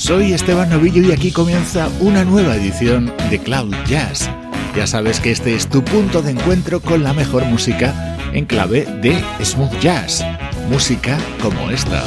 Soy Esteban Novillo y aquí comienza una nueva edición de Cloud Jazz. Ya sabes que este es tu punto de encuentro con la mejor música en clave de smooth jazz, música como esta.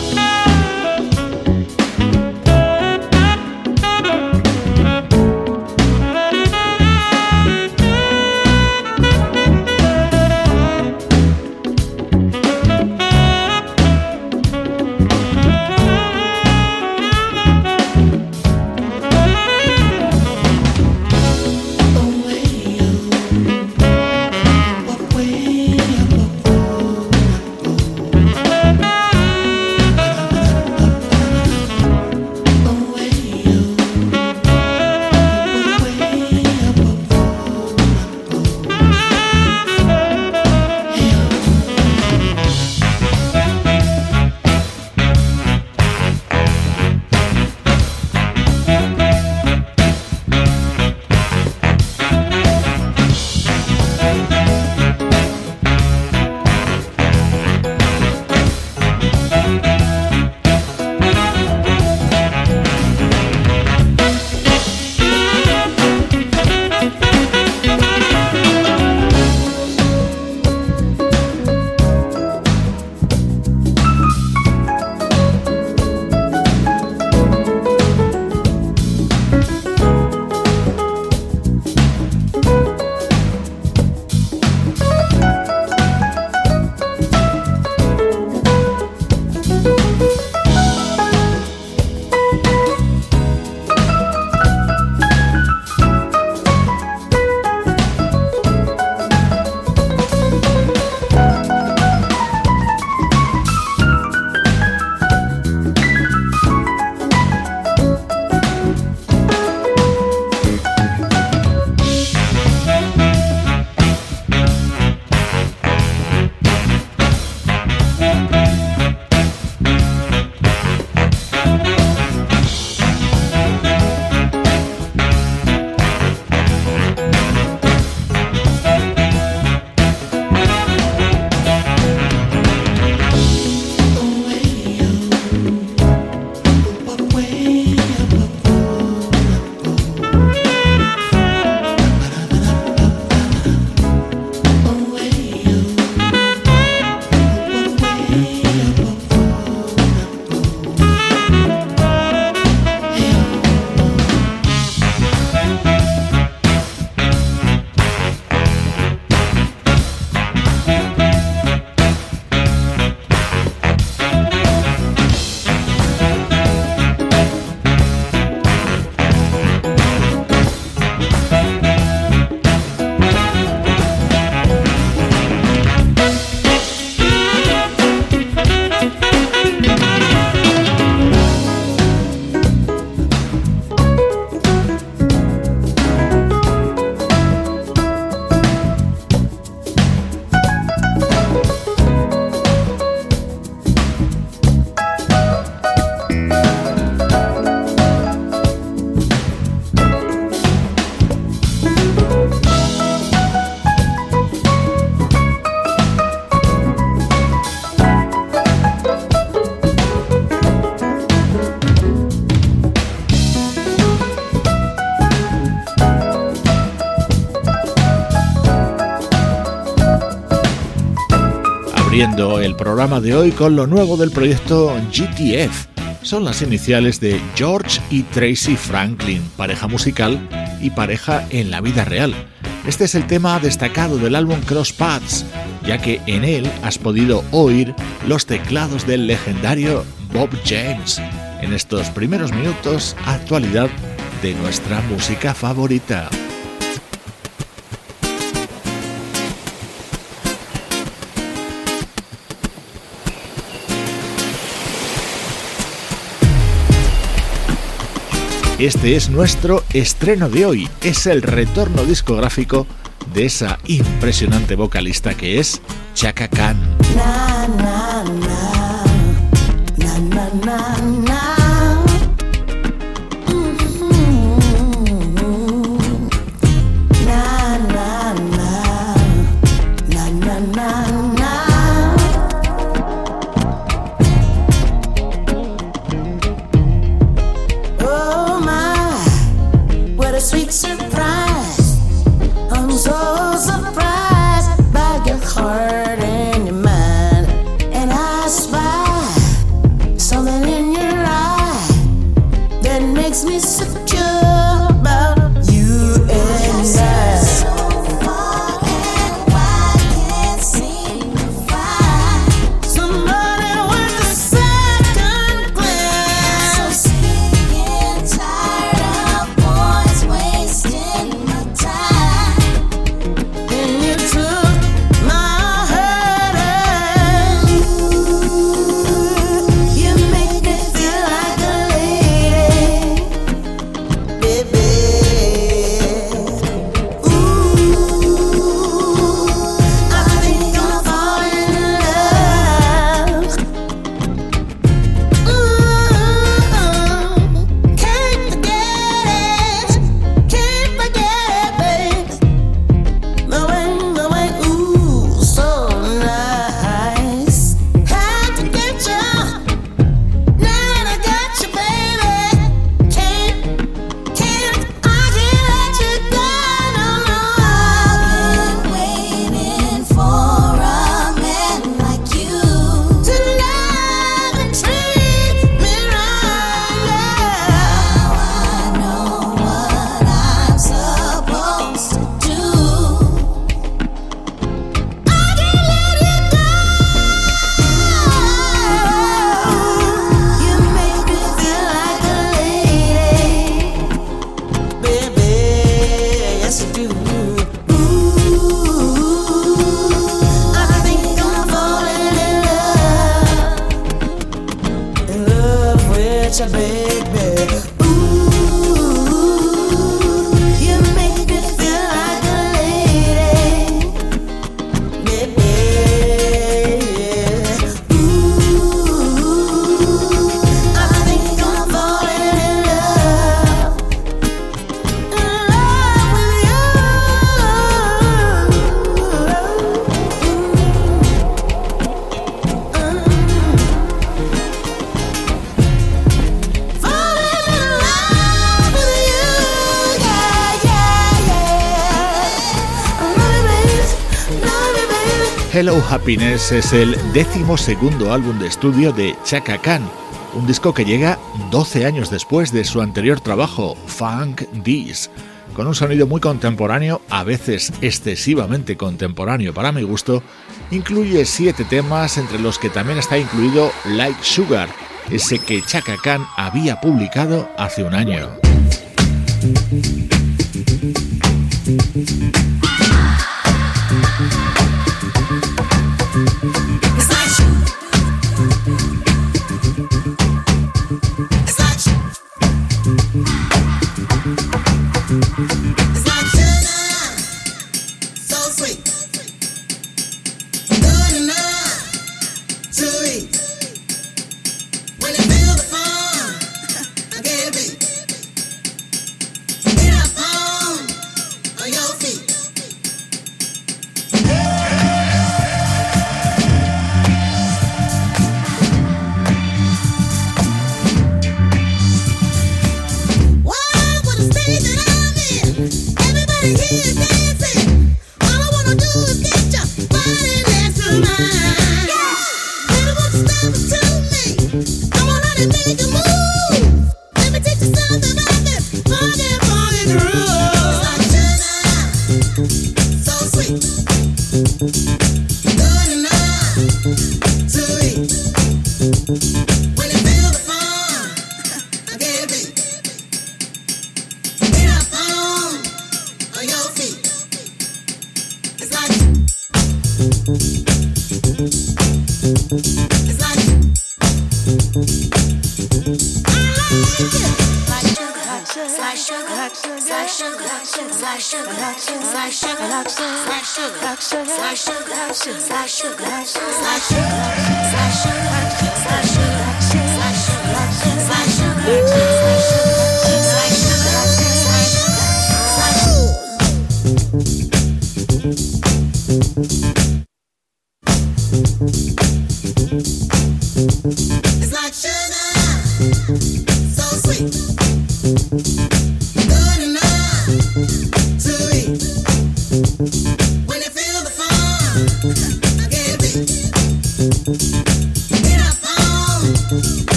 Programa de hoy con lo nuevo del proyecto GTF. Son las iniciales de George y Tracy Franklin, pareja musical y pareja en la vida real. Este es el tema destacado del álbum Cross Paths, ya que en él has podido oír los teclados del legendario Bob James. En estos primeros minutos, actualidad de nuestra música favorita. Este es nuestro estreno de hoy, es el retorno discográfico de esa impresionante vocalista que es Chaka Khan. Hello Happiness es el décimo segundo álbum de estudio de Chaka Khan, un disco que llega 12 años después de su anterior trabajo, Funk This, con un sonido muy contemporáneo, a veces excesivamente contemporáneo para mi gusto, incluye siete temas entre los que también está incluido Like Sugar, ese que Chaka Khan había publicado hace un año.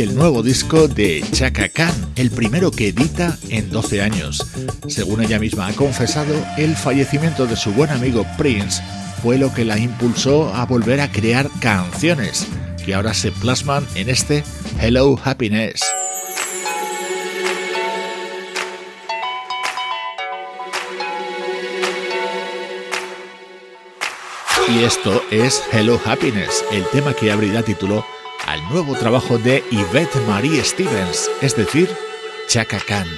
El nuevo disco de Chaka Khan, el primero que edita en 12 años. Según ella misma ha confesado, el fallecimiento de su buen amigo Prince fue lo que la impulsó a volver a crear canciones, que ahora se plasman en este Hello Happiness. Y esto es Hello Happiness, el tema que abrirá título al nuevo trabajo de Yvette Marie Stevens, es decir, Chaka Khan.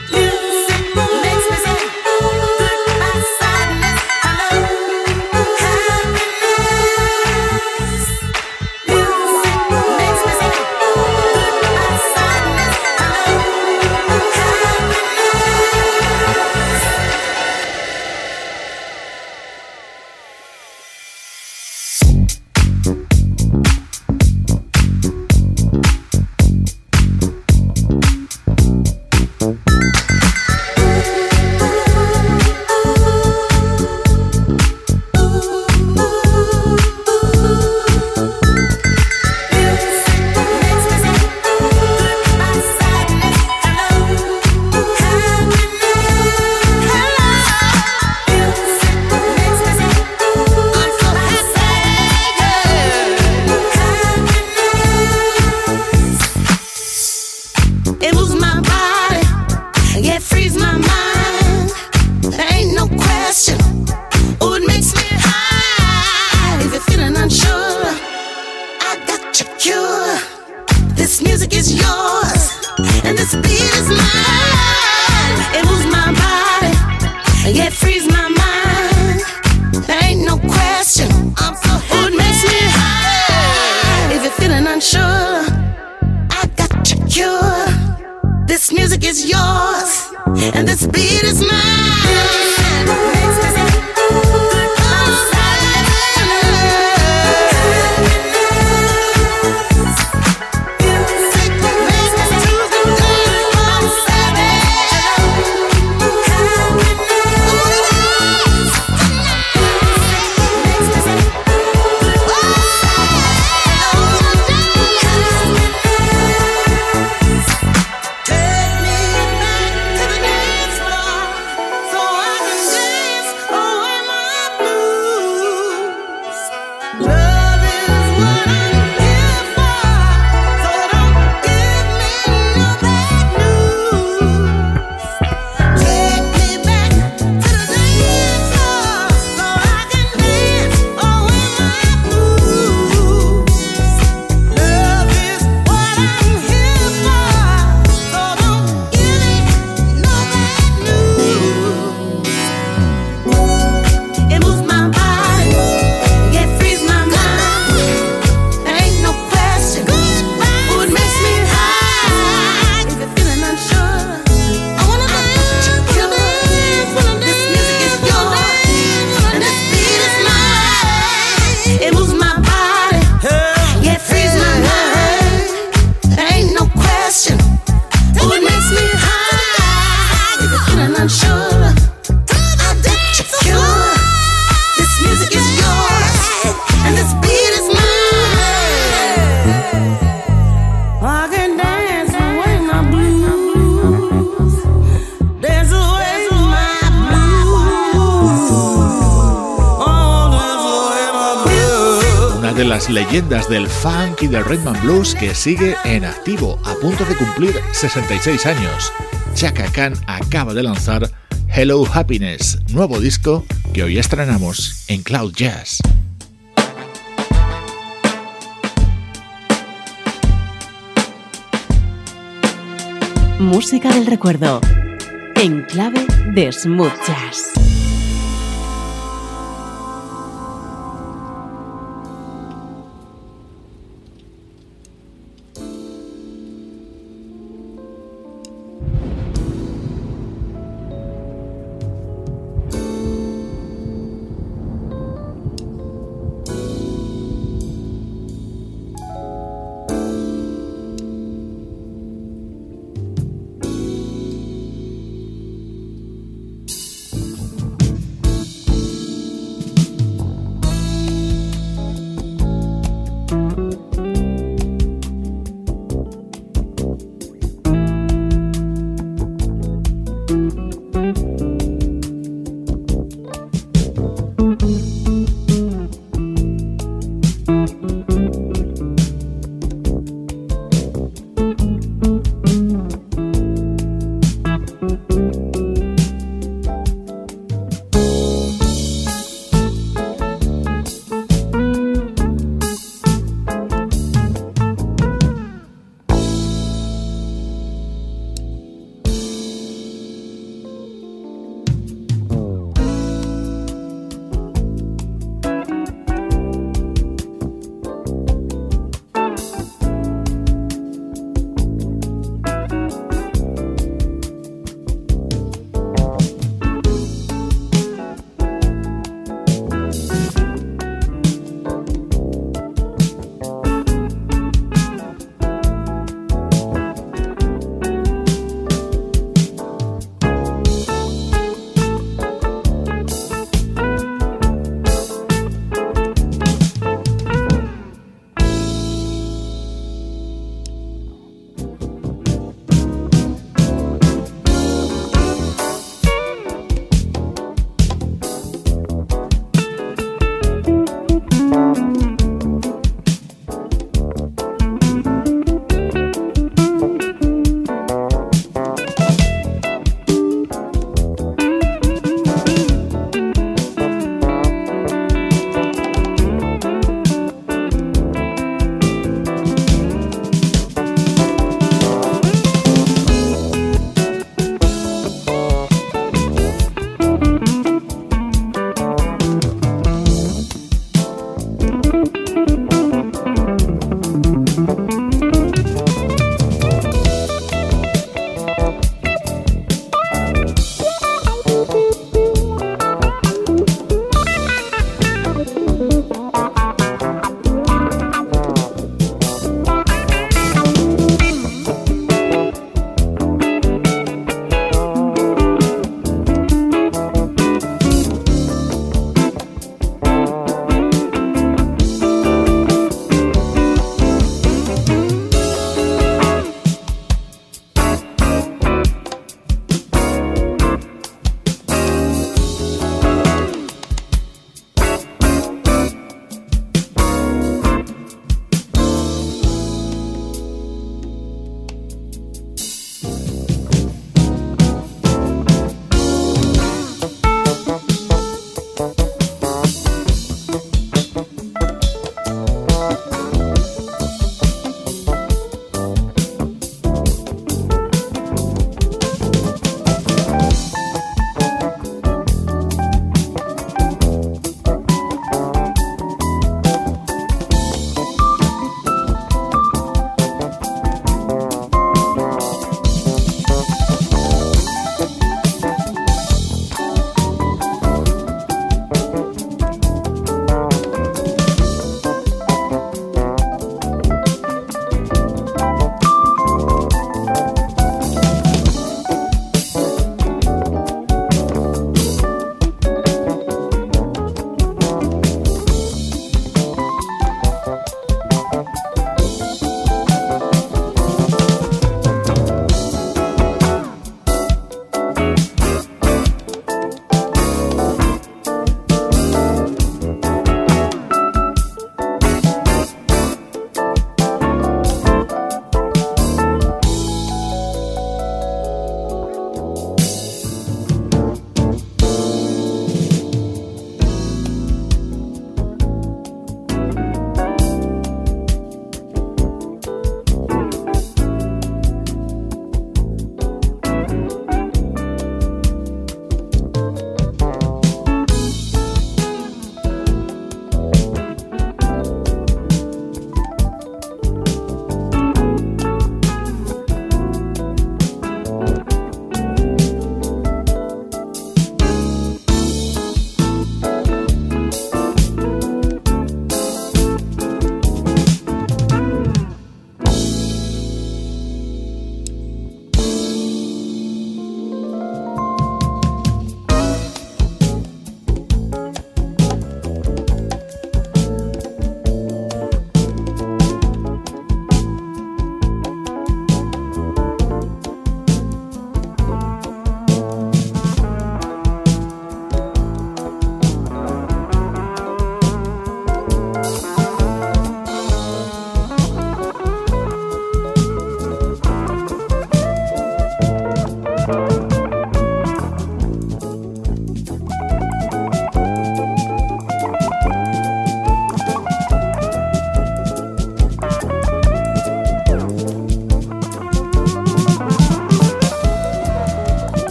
Leyendas del funk y del rhythm and blues que sigue en activo, a punto de cumplir 66 años. Chaka Khan acaba de lanzar Hello Happiness, nuevo disco que hoy estrenamos en Cloud Jazz. Música del recuerdo, en clave de smooth jazz.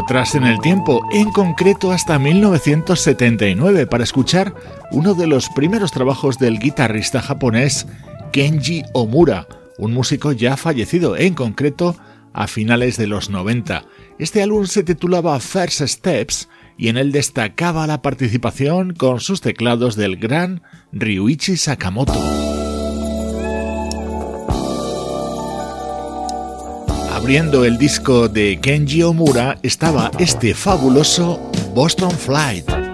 Atrás en el tiempo, en concreto hasta 1979, para escuchar uno de los primeros trabajos del guitarrista japonés Kenji Omura, un músico ya fallecido, en concreto a finales de los 90. Este álbum se titulaba First Steps y en él destacaba la participación con sus teclados del gran Ryuichi Sakamoto. Abriendo el disco de Kenji Omura estaba este fabuloso Boston Flight.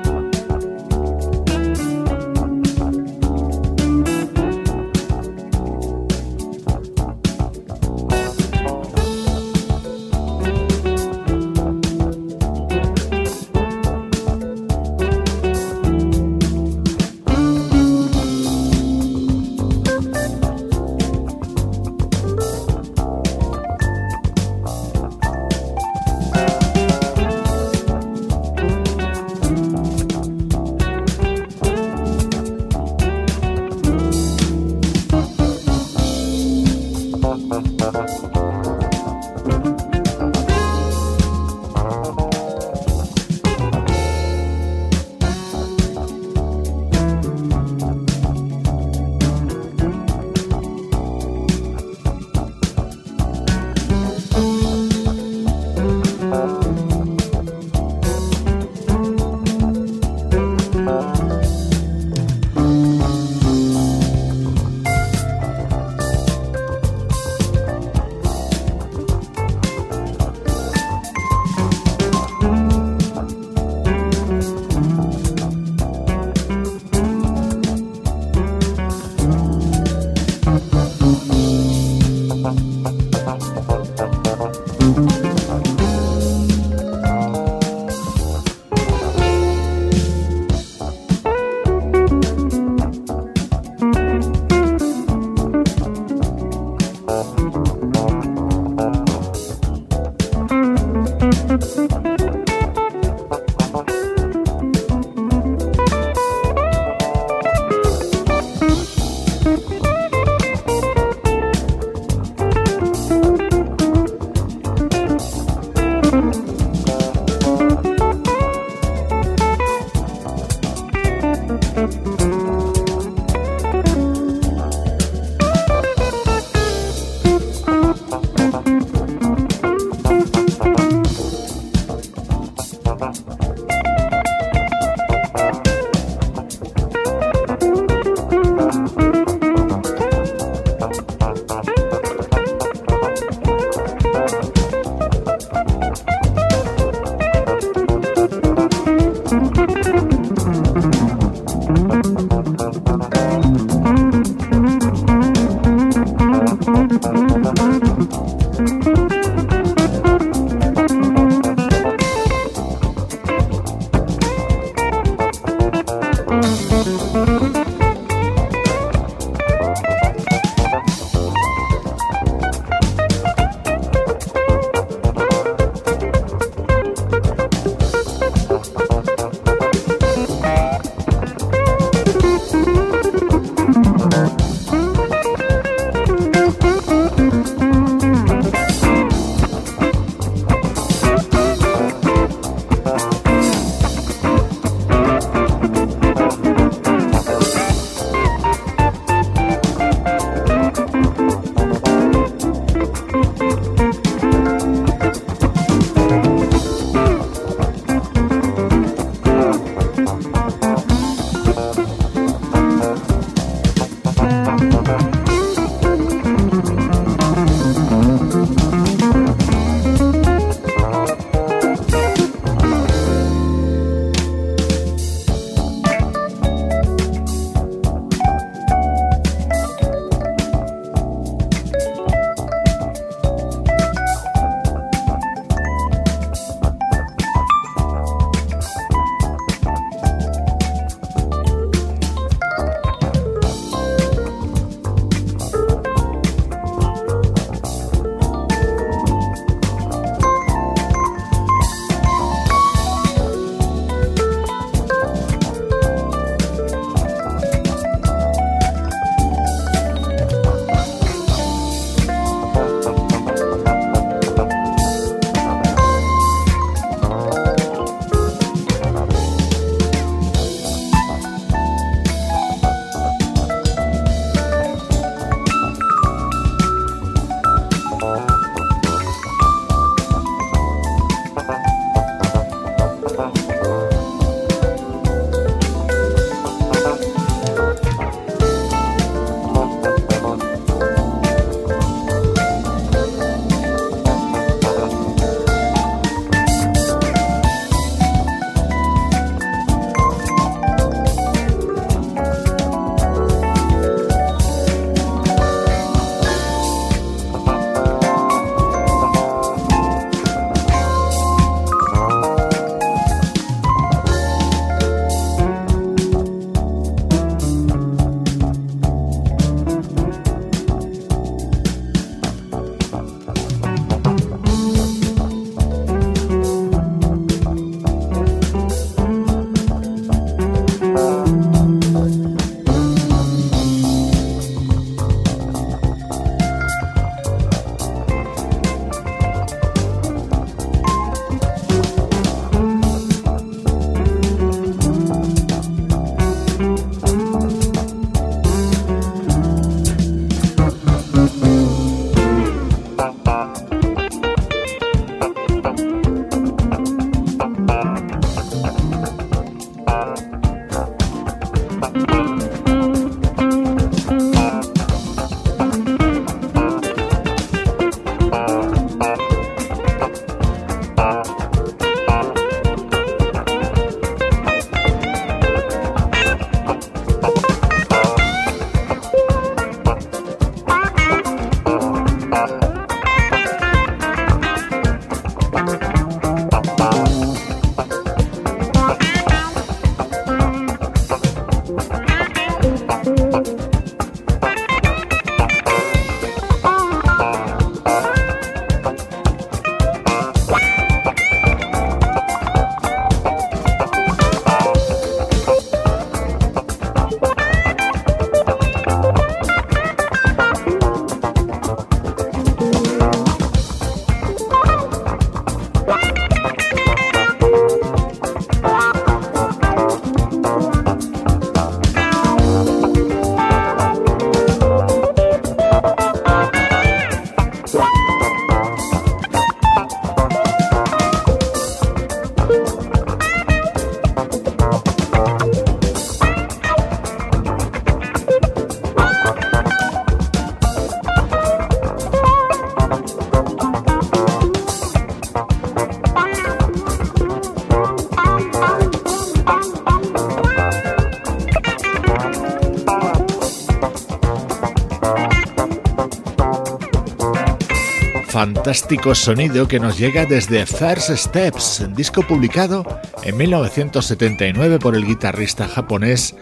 Fantástico sonido que nos llega desde First Steps, disco publicado en 1979 por el guitarrista japonés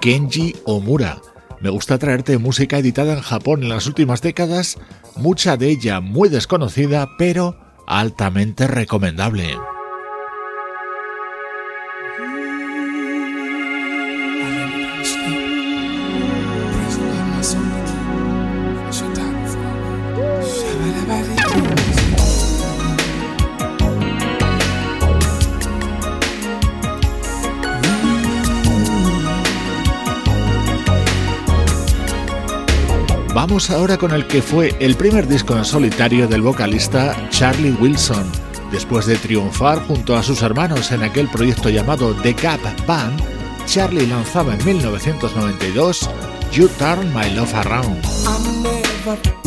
Kenji Omura. Me gusta traerte música editada en Japón en las últimas décadas, mucha de ella muy desconocida, pero altamente recomendable. Vamos ahora con el que fue el primer disco en solitario del vocalista Charlie Wilson. Después de triunfar junto a sus hermanos en aquel proyecto llamado The Gap Band, Charlie lanzaba en 1992 You Turn My Love Around.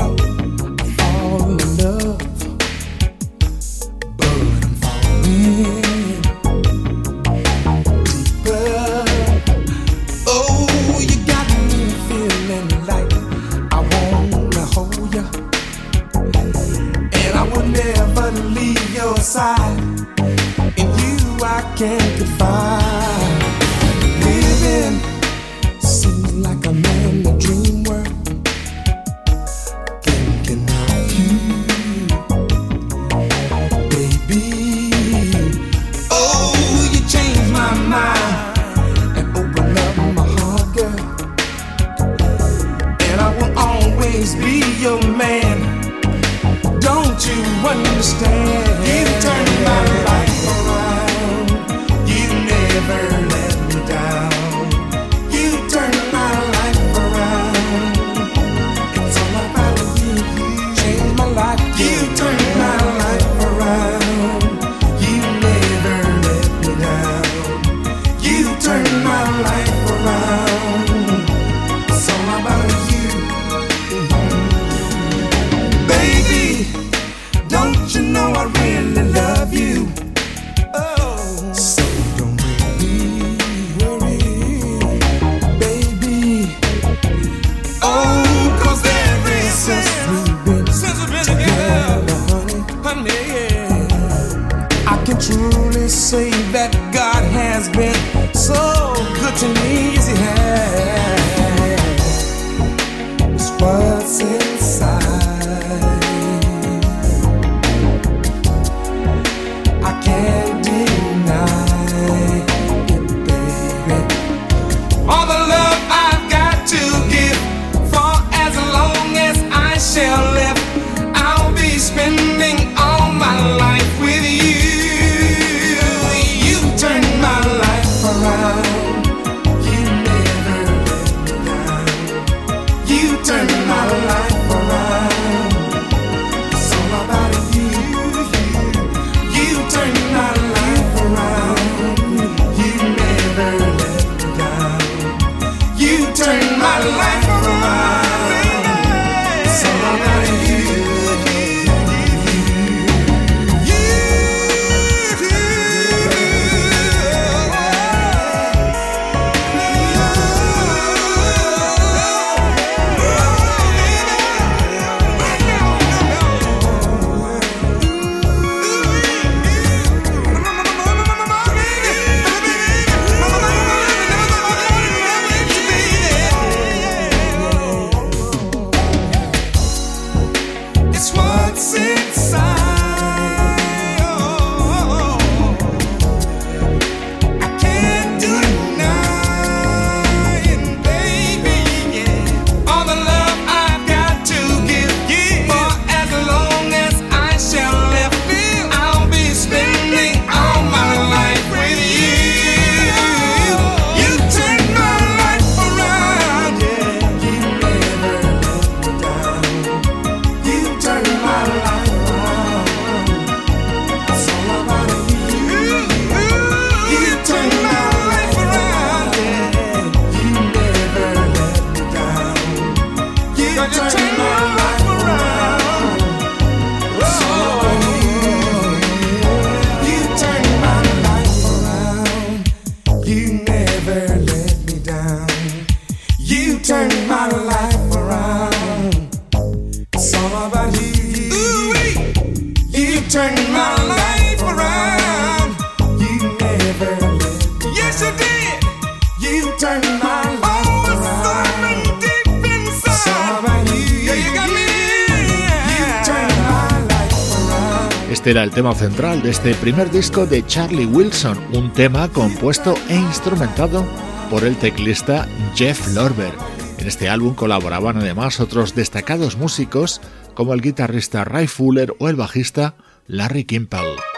Era el tema central de este primer disco de Charlie Wilson, un tema compuesto e instrumentado por el teclista Jeff Lorber. En este álbum colaboraban además otros destacados músicos como el guitarrista Ray Fuller o el bajista Larry Kimpel.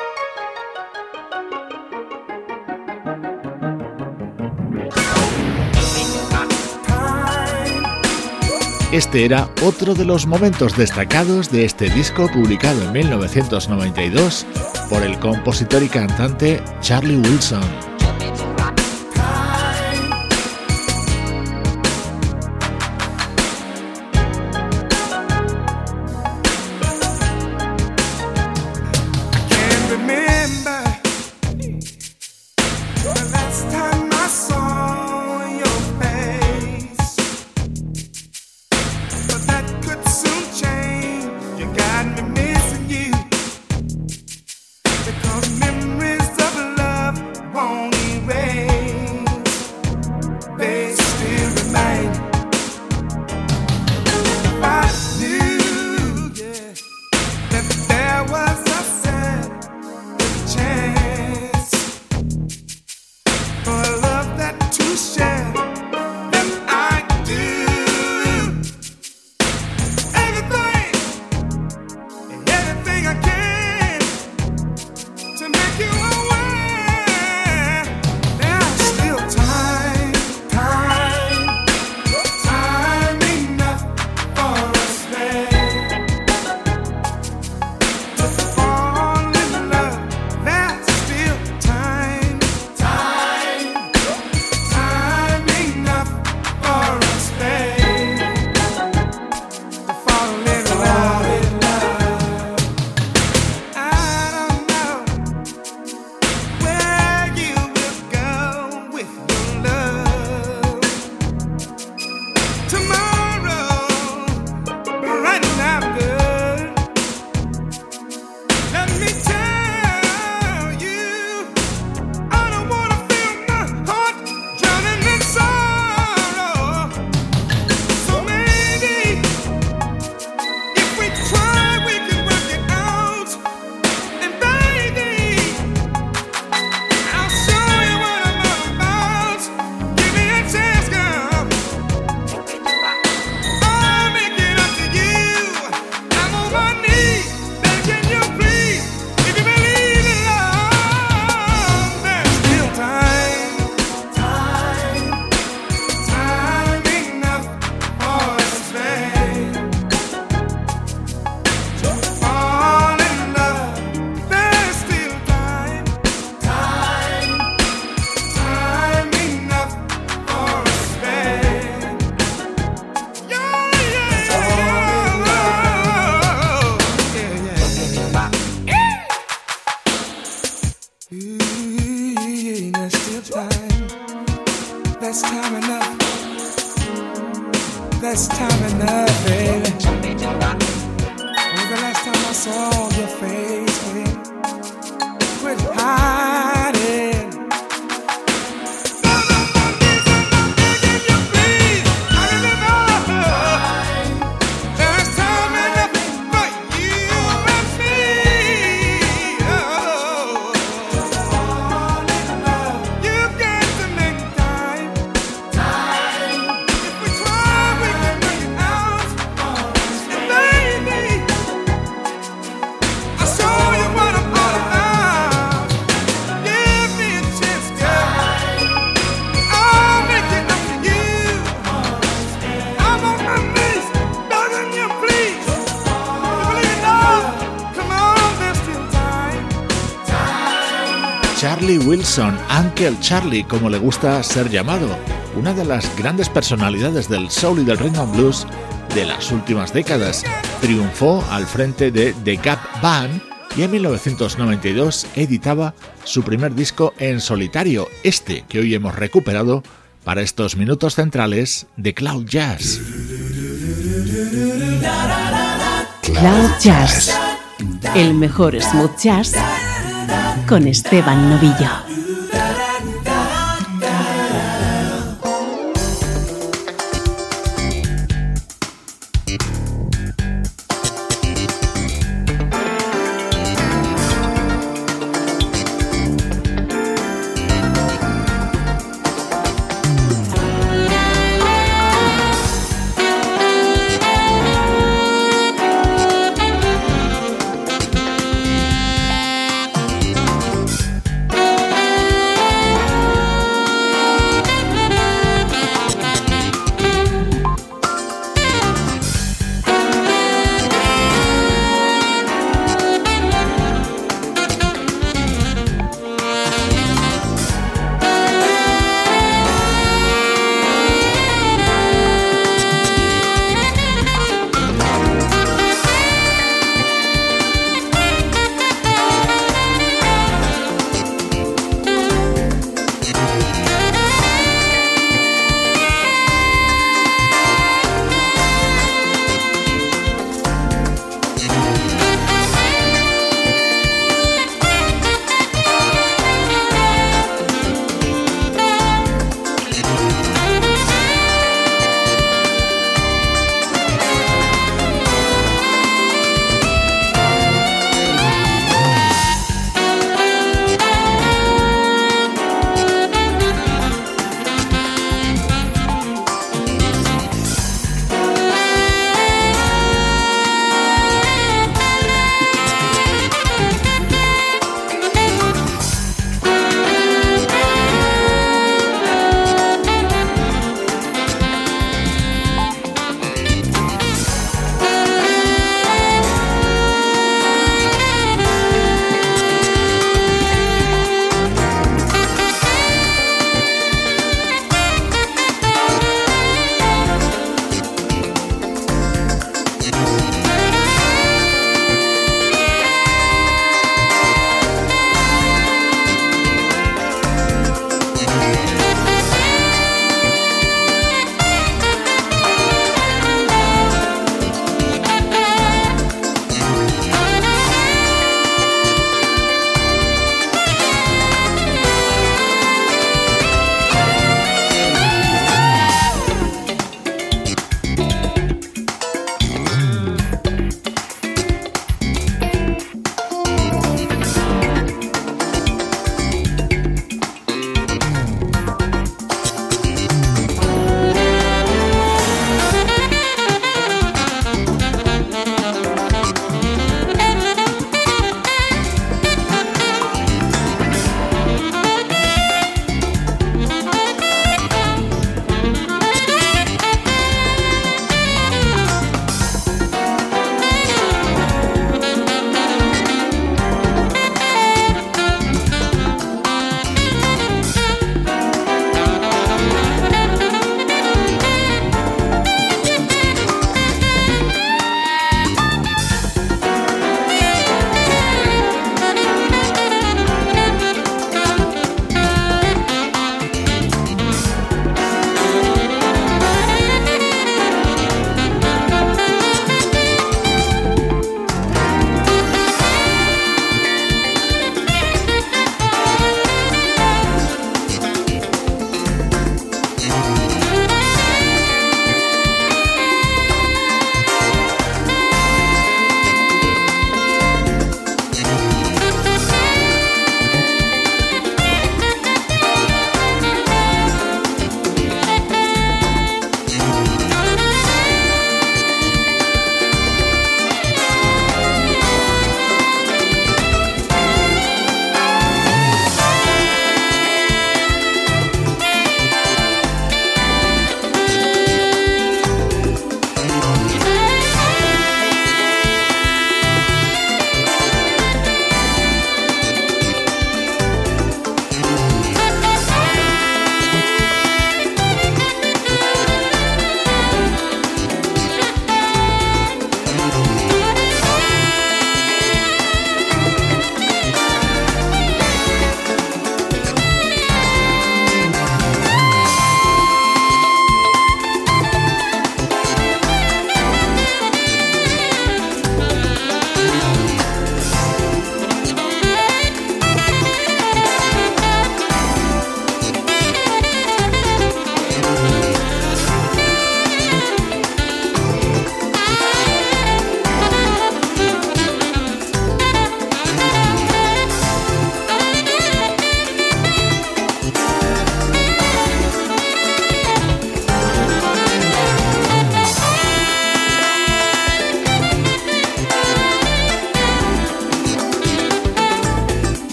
Este era otro de los momentos destacados de este disco publicado en 1992 por el compositor y cantante Charlie Wilson. Uncle Charlie, como le gusta ser llamado, una de las grandes personalidades del soul y del rhythm and blues de las últimas décadas. Triunfó al frente de The Gap Band y en 1992 editaba su primer disco en solitario, este que hoy hemos recuperado para estos minutos centrales de Cloud Jazz. Cloud Jazz El mejor smooth jazz con Esteban Novillo.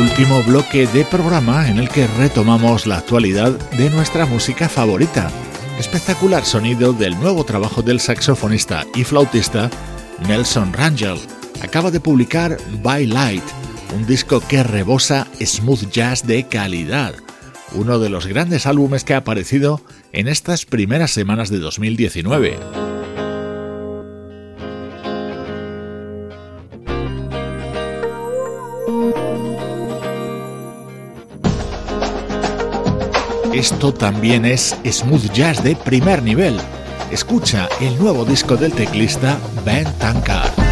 último bloque de programa en el que retomamos la actualidad de nuestra música favorita. Espectacular sonido del nuevo trabajo del saxofonista y flautista Nelson Rangel. Acaba de publicar By Light, un disco que rebosa smooth jazz de calidad, uno de los grandes álbumes que ha aparecido en estas primeras semanas de 2019. Esto también es smooth jazz de primer nivel. Escucha el nuevo disco del teclista Ben Tankard.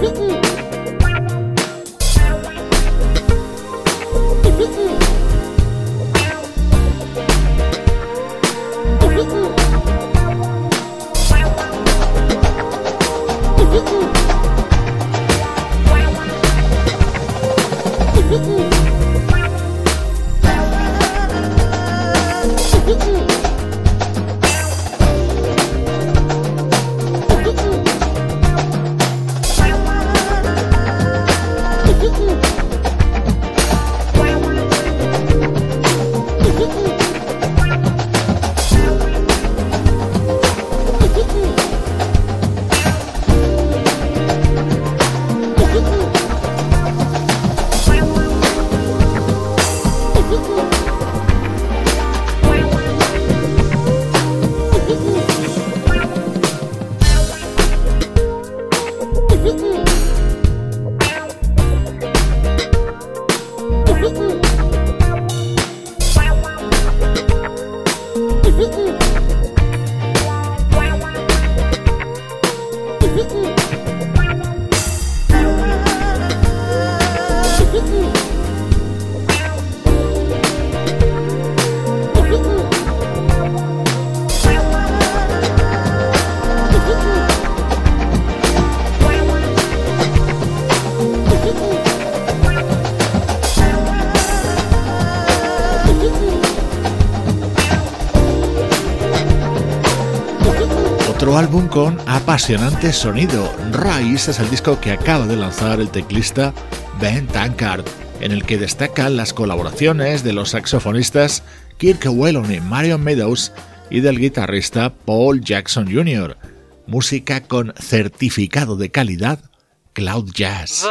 Woo-hoo! con apasionante sonido. Rise es el disco que acaba de lanzar el teclista Ben Tankard, en el que destacan las colaboraciones de los saxofonistas Kirk Whelan y Marion Meadows y del guitarrista Paul Jackson Jr. Música con certificado de calidad Cloud Jazz.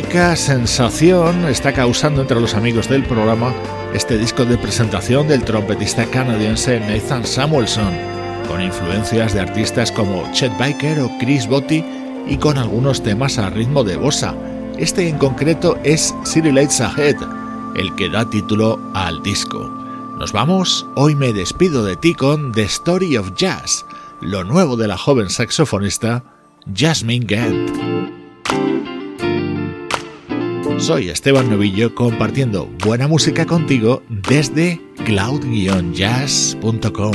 Auténtica sensación está causando entre los amigos del programa este disco de presentación del trompetista canadiense Nathan Samuelson, con influencias de artistas como Chet Baker o Chris Botti y con algunos temas a ritmo de bossa. Este en concreto es City Lights Ahead, el que da título al disco. Nos vamos, hoy me despido de ti con The Story of Jazz, lo nuevo de la joven saxofonista Jasmine Gant. Soy Esteban Novillo compartiendo buena música contigo desde cloud-jazz.com.